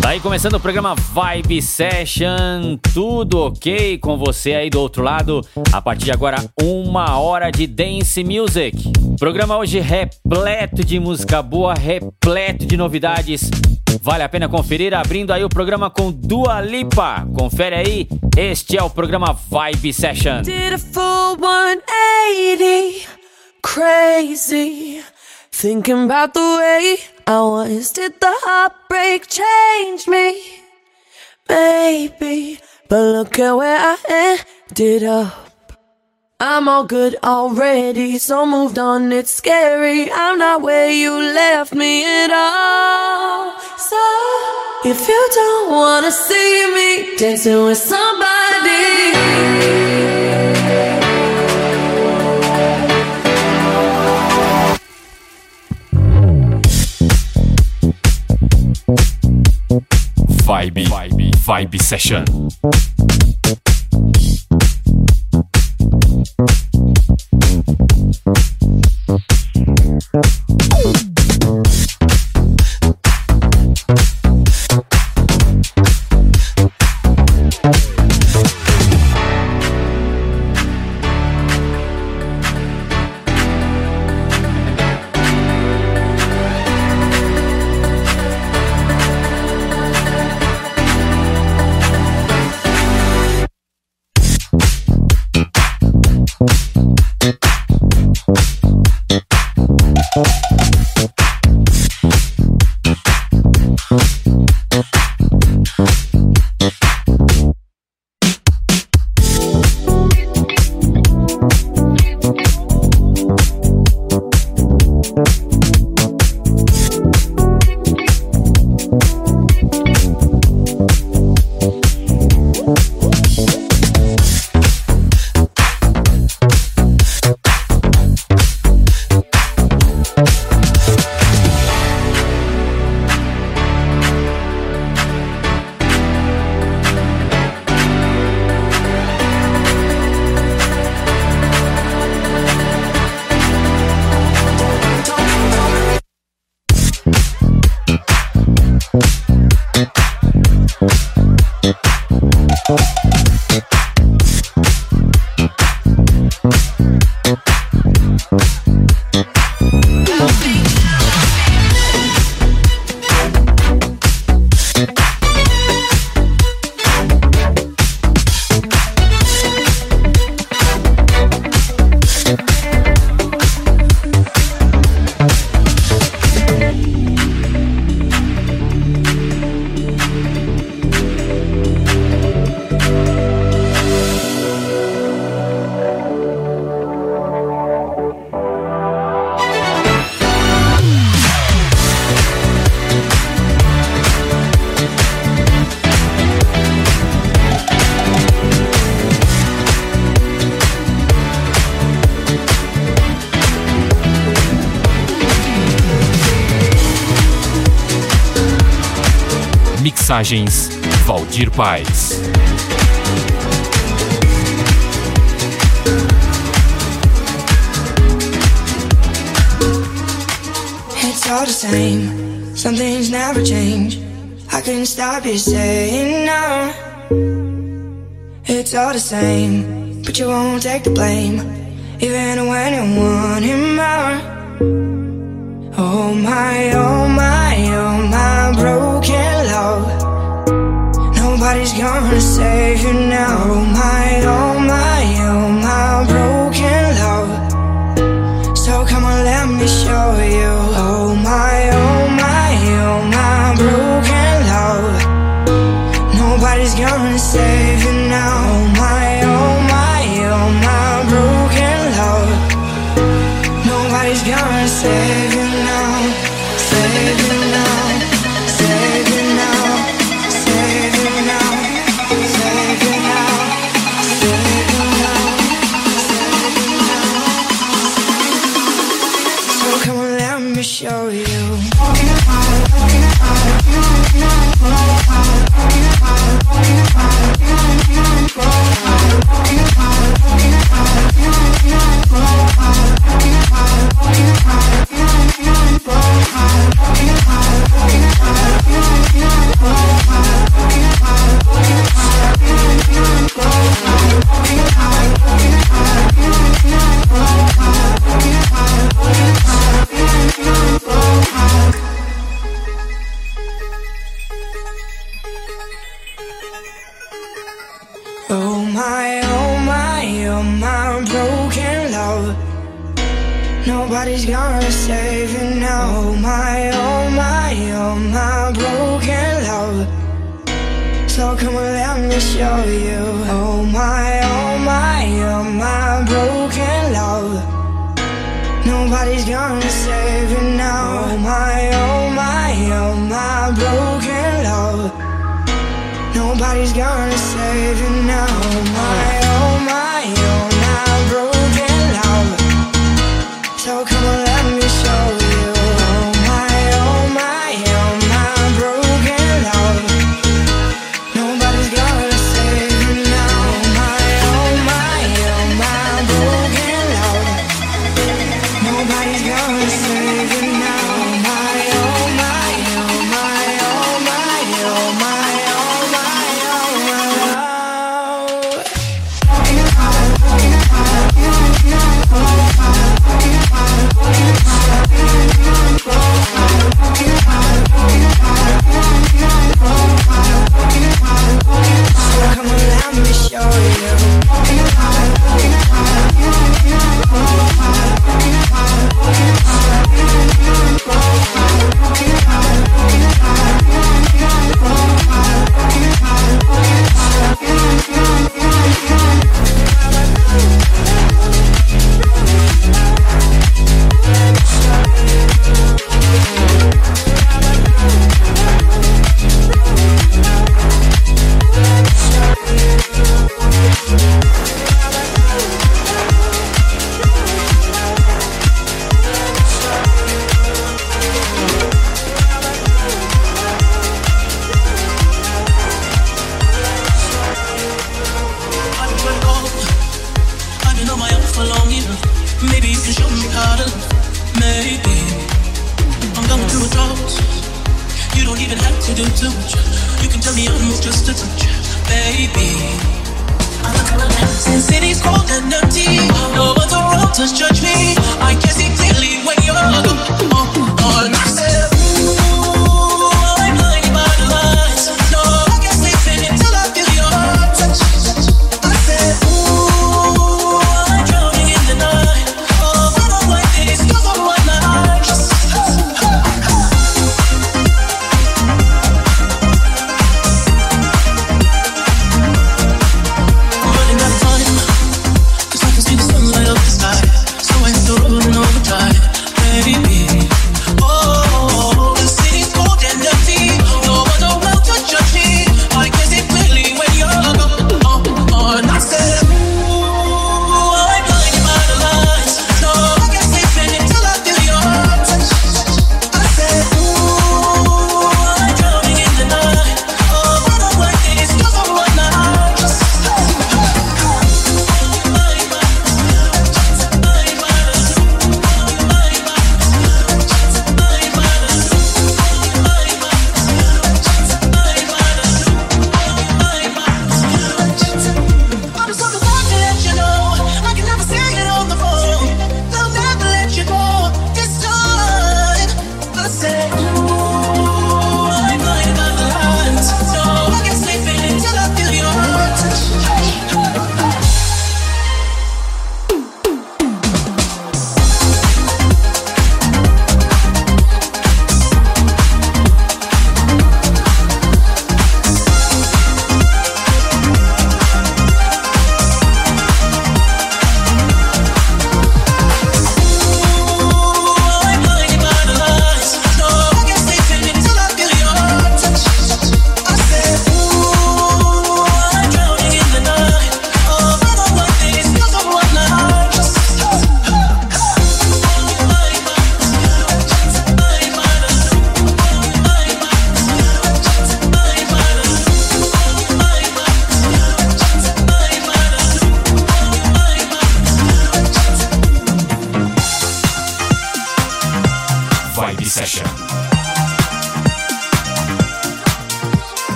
Tá aí começando o programa Vibe Session, tudo ok com você aí do outro lado? A partir de agora, uma hora de Dance Music. Programa hoje repleto de música boa, repleto de novidades. Vale a pena conferir, abrindo aí o programa com Dua Lipa. Confere aí, este é o programa Vibe Session. Did a full 180, crazy. Thinking about the way I was. Did the heartbreak change me? Maybe. But look at where I ended up. I'm all good already, so moved on, it's scary. I'm not where you left me at all. So, if you don't wanna see me dancing with somebody. Vibe, Vibe, Vibe Session. Valdir Paz. It's all the same. Some things never change. I couldn't stop you saying no. It's all the same, but you won't take the blame, even when you want it more. Oh my, oh my, oh my broken love. Nobody's gonna save you now. Oh my, oh my, oh my broken love. So come on, let me show you. Oh my, oh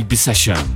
Vibe Session.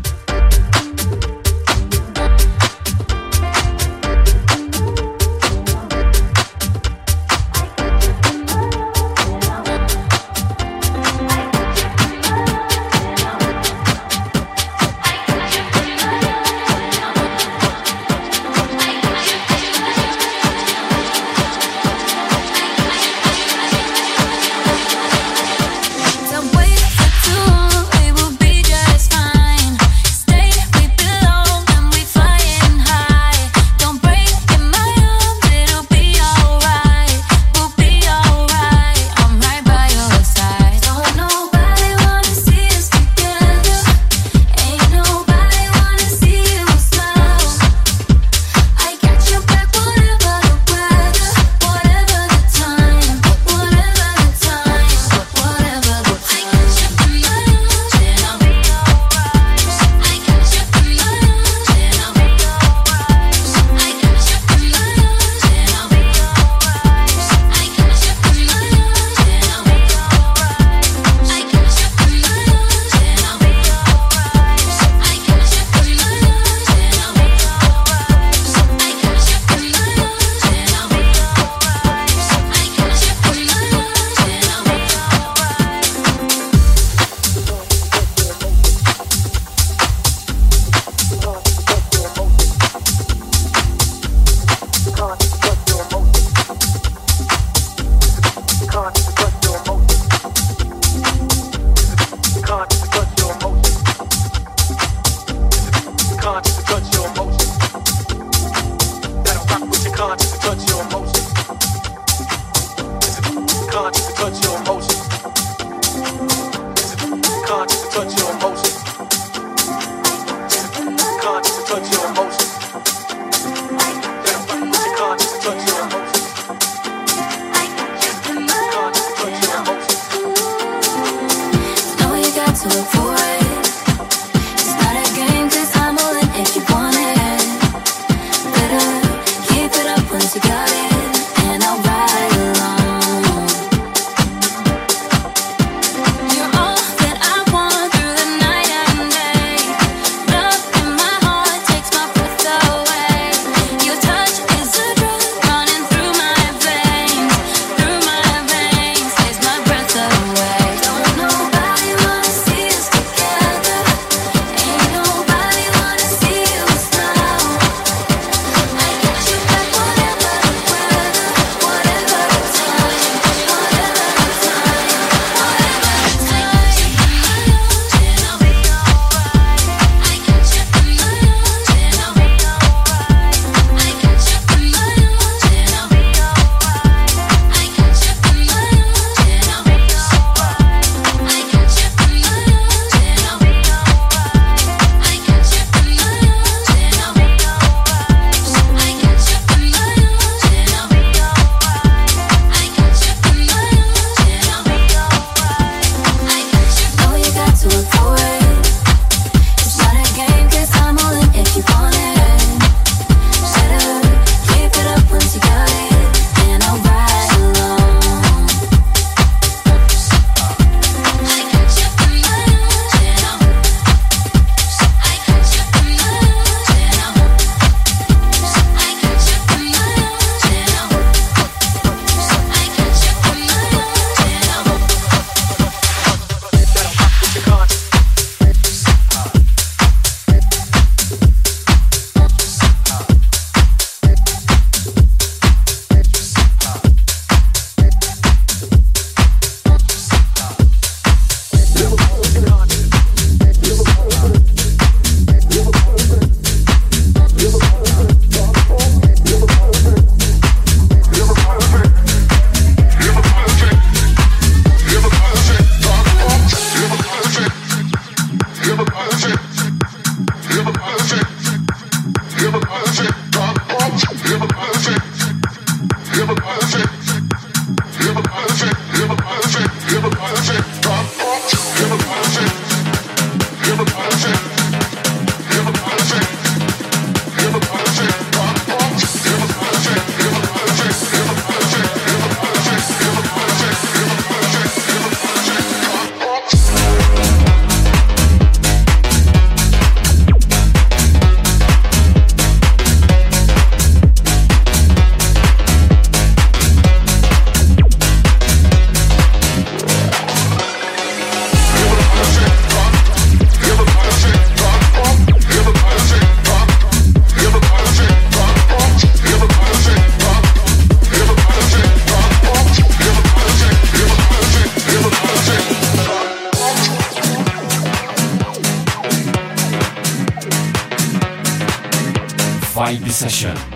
Vibe Session.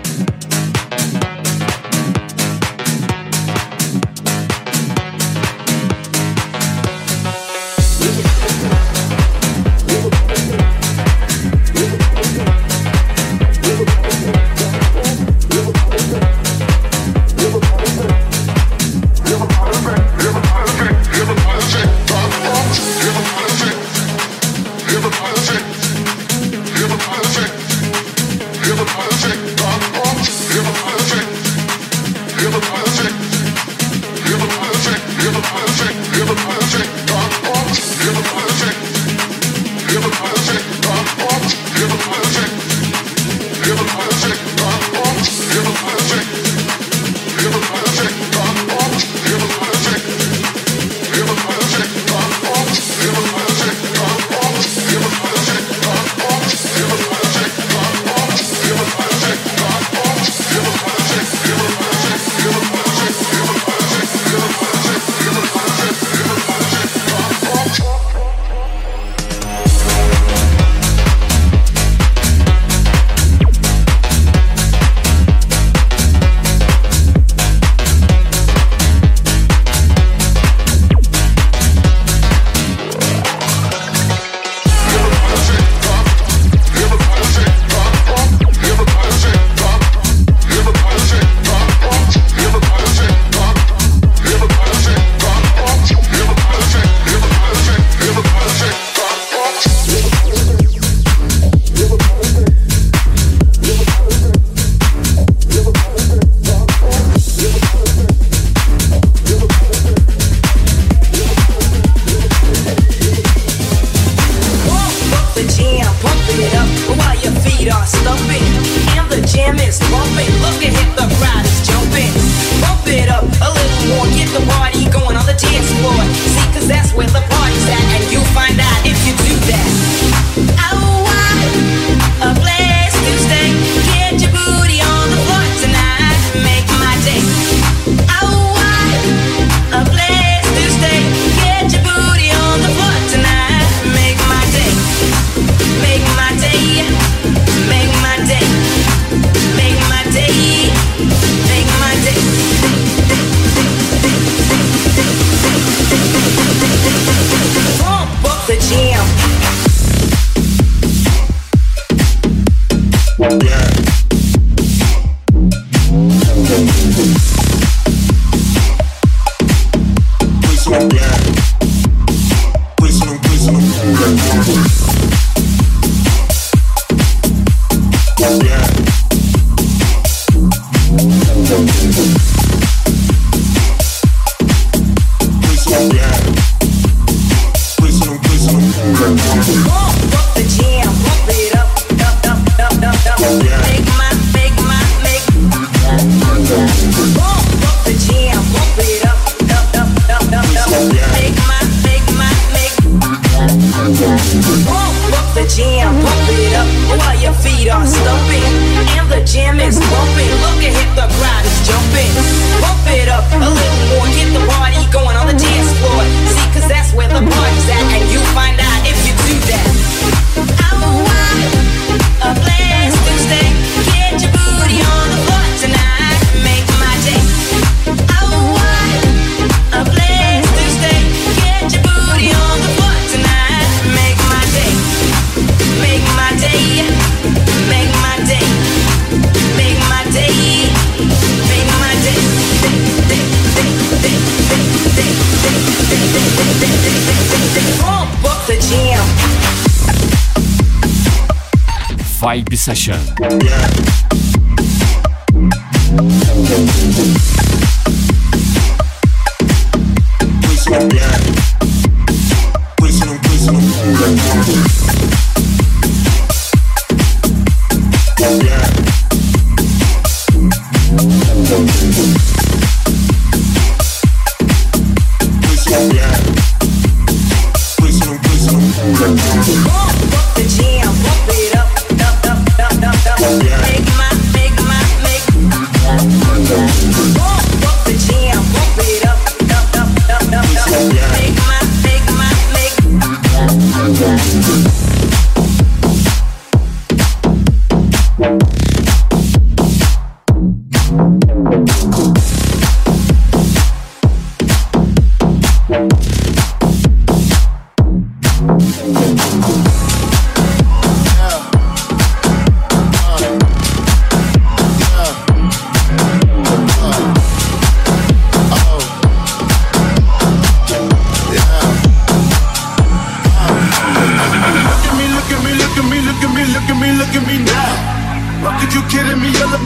Session.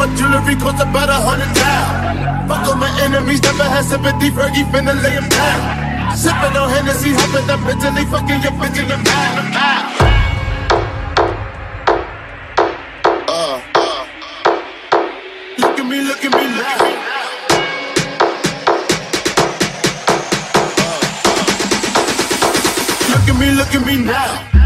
My jewelry cost about a hundred thousand. Fuck all my enemies, never had sympathy. Fergie finna lay him down. Sipping on Hennessy, hopping up mentally, fucking your bitch in the mouth. Uh, uh. Look at me, look at me now. Look at me, look at me now.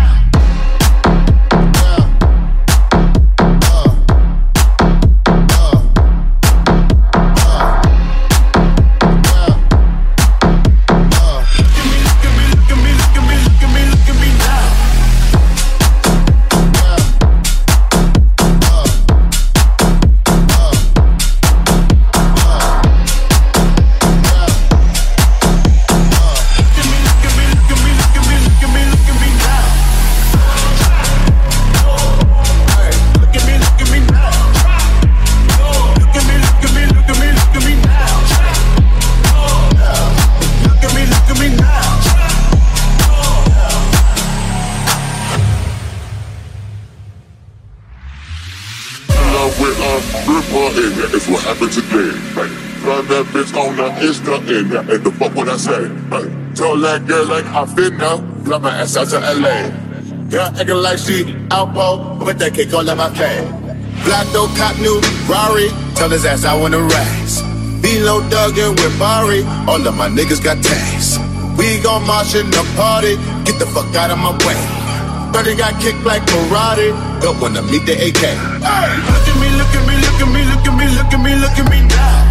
In and the fuck what I say? Tell that girl like I fit now, fly my ass out to LA. Girl acting like she outpo, but that cake all in my face. Black though cop new Rari, tell his ass I wanna rise. B-Lo Duggan with Bari, all of my niggas got tags. We gon' march in the party, get the fuck out of my way. 30 got kicked like karate, don't wanna meet the AK. Hey, look at me, look at me, look at me, look at me, look at me, look at me now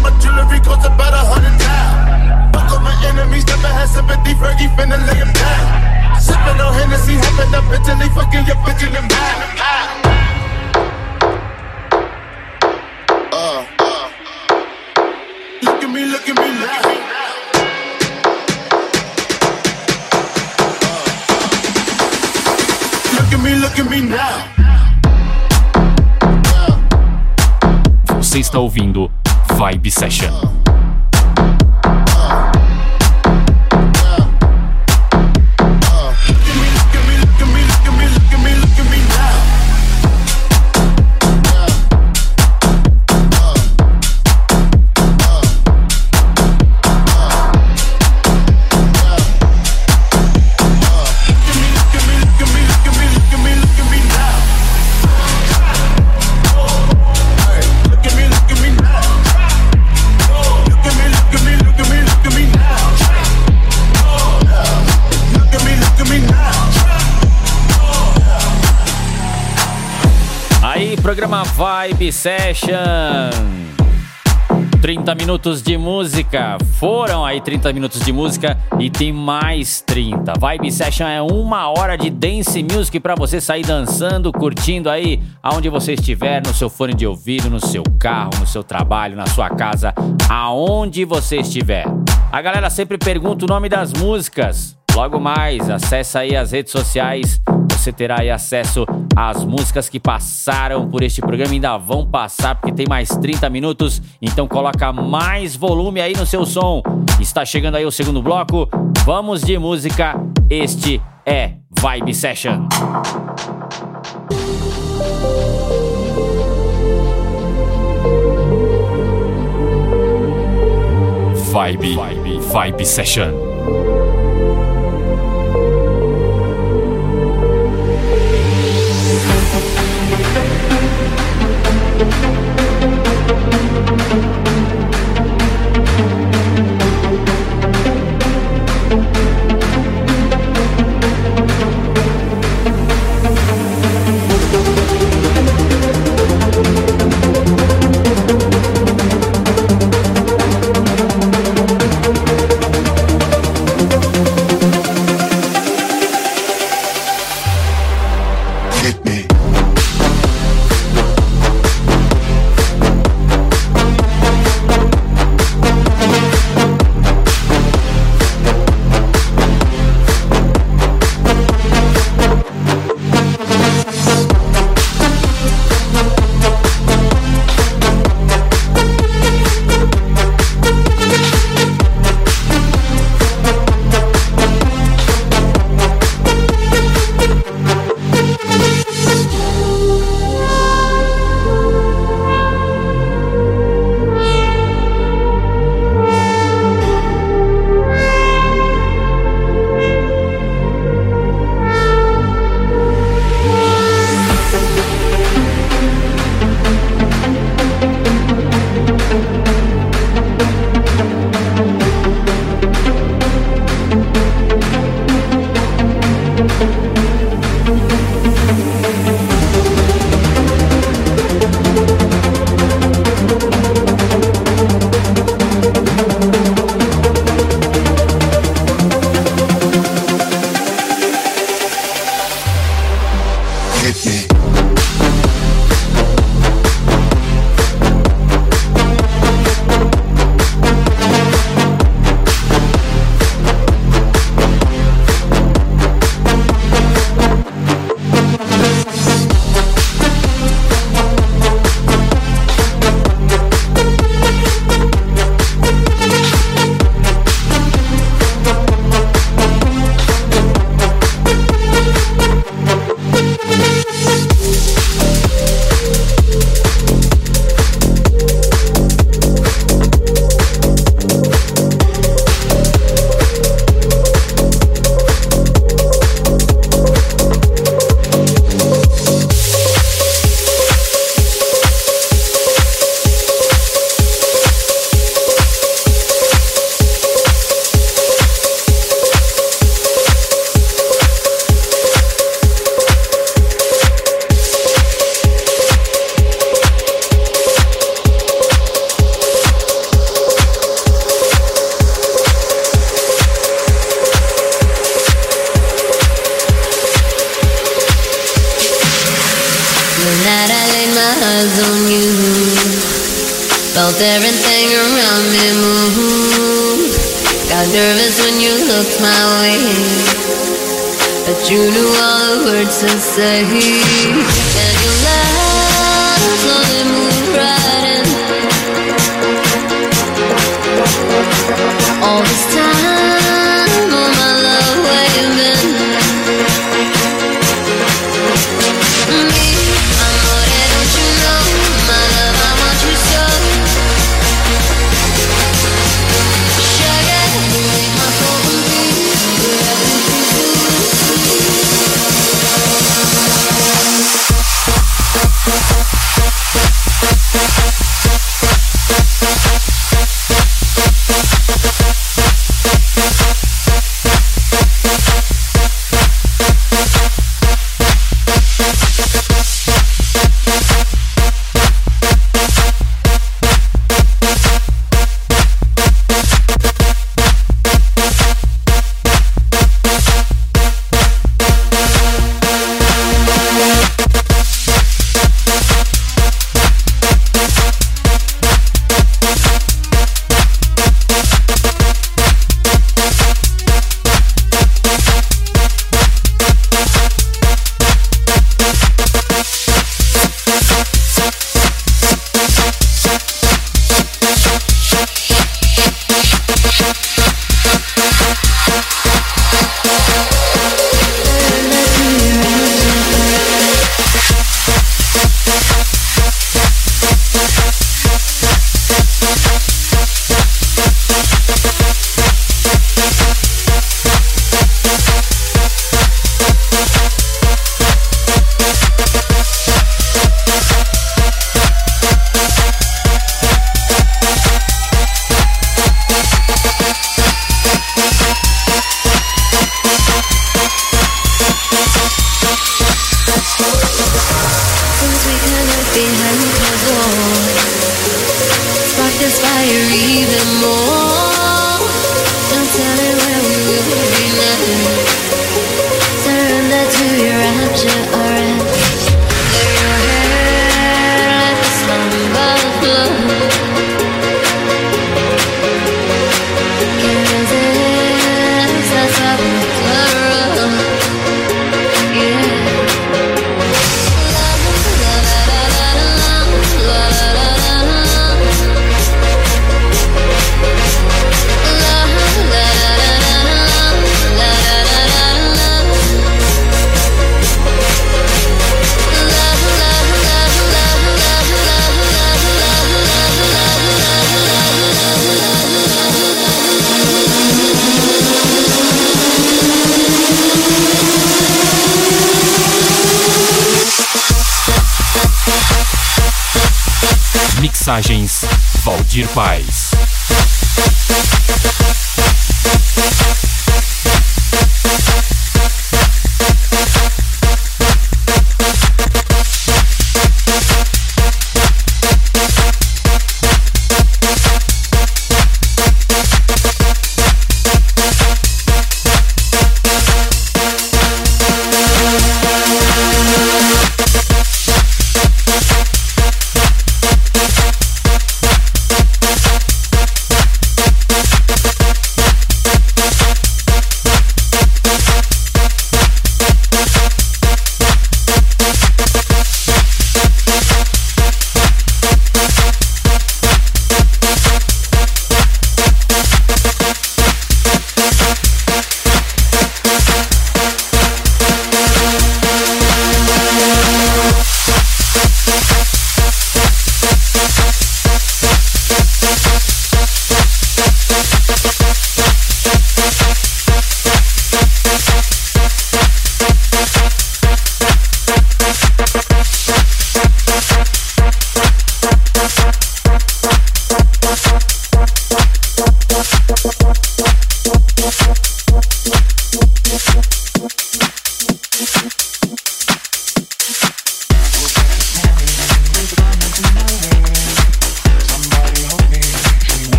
my jewelry cost about a hundred thousand. Fuck all my enemies, never had sympathy. Fergie finna lay him down. Sippin' on Hennessy, hoppin' up Italy, fucking your bitch in the. Uh, uh. Now. Você está ouvindo Vibe Session. Programa Vibe Session. 30 minutos de música. Foram aí 30 minutos de música e tem mais 30. Vibe Session é uma hora de dance music para você sair dançando, curtindo aí aonde você estiver, no seu fone de ouvido, no seu carro, no seu trabalho, na sua casa, aonde você estiver. A galera sempre pergunta o nome das músicas. Logo mais, acessa aí as redes sociais você terá aí acesso às músicas que passaram por este programa ainda vão passar porque tem mais 30 minutos, então coloca mais volume aí no seu som. Está chegando aí o segundo bloco. Vamos de música. Este é Vibe Session. Vibe, Vibe, Vibe Session. got nervous when you looked my way. But you knew all the words to say. And you love slowly moved right in. All this time.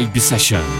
Vibe Session.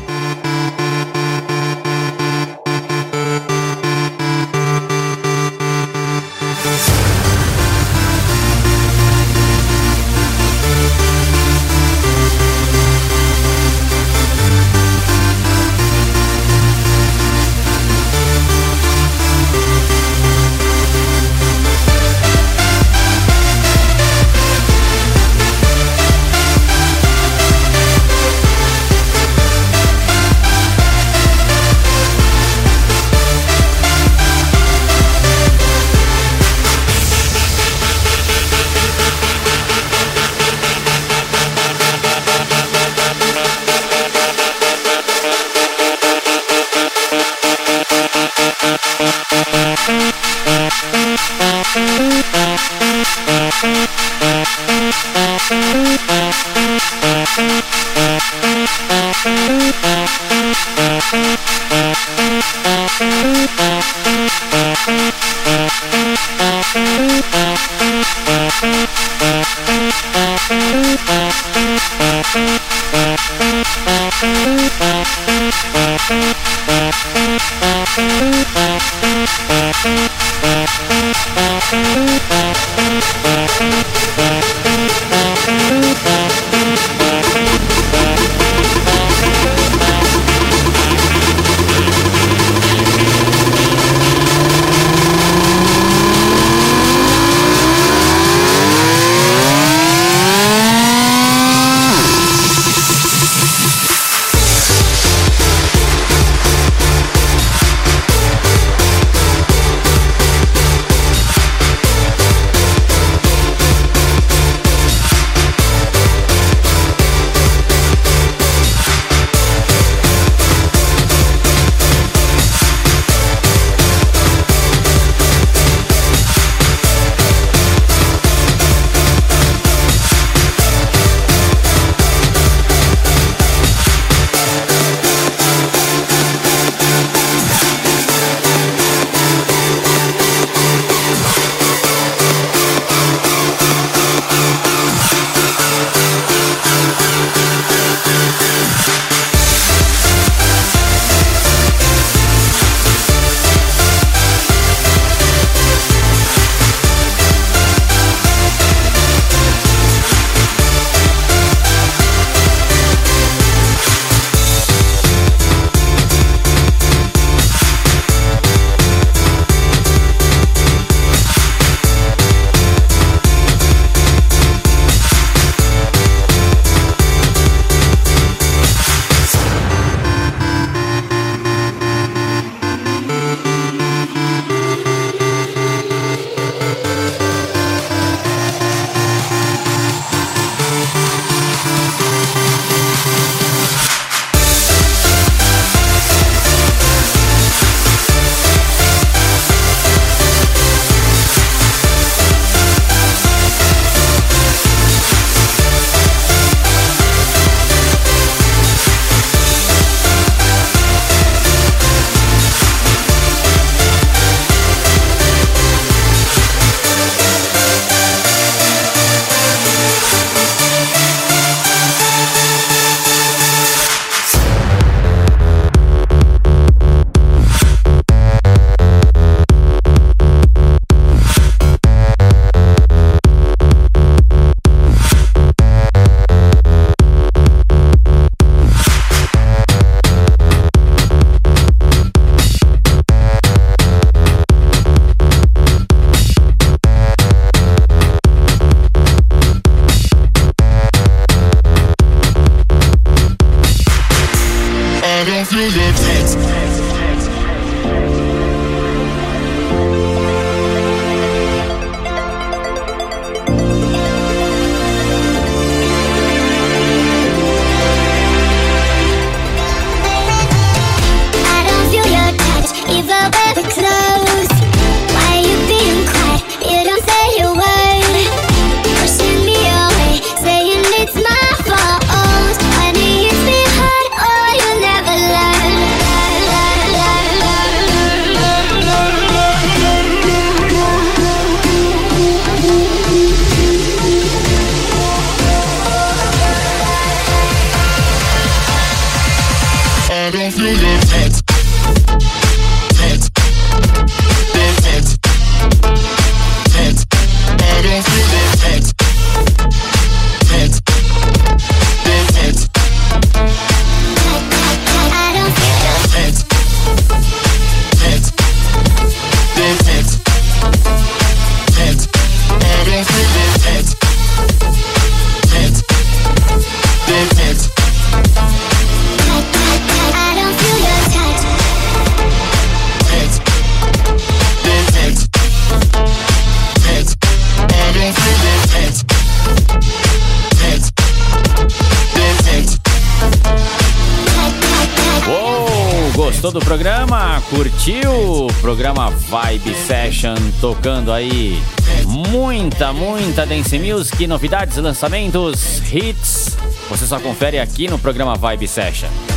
Curtiu? Programa Vibe Session tocando aí muita, muita dance music, novidades, lançamentos, hits. Você só confere aqui no programa Vibe Session.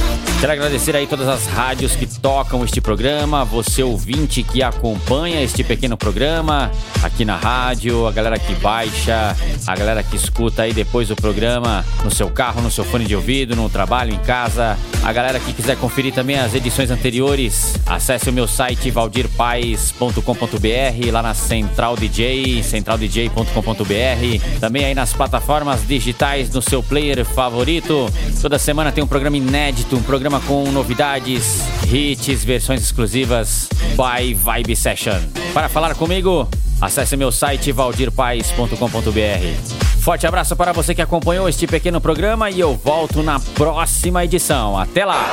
Quero agradecer aí todas as rádios que tocam este programa, você ouvinte que acompanha este pequeno programa aqui na rádio, a galera que baixa, a galera que escuta aí depois o programa no seu carro, no seu fone de ouvido, no trabalho, em casa. A galera que quiser conferir também as edições anteriores, acesse o meu site valdirpaes.com.br, lá na Central DJ, centraldj.com.br. Também aí nas plataformas digitais no seu player favorito. Toda semana tem um programa inédito, um programa com novidades, hits, versões exclusivas by Vibe Session. Para falar comigo, acesse meu site valdirpaes.com.br. Forte abraço para você que acompanhou este pequeno programa e eu volto na próxima edição. Até lá!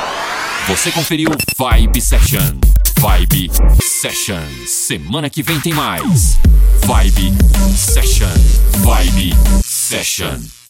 Você conferiu Vibe Session. Vibe Session. Semana que vem tem mais. Vibe Session. Vibe Session.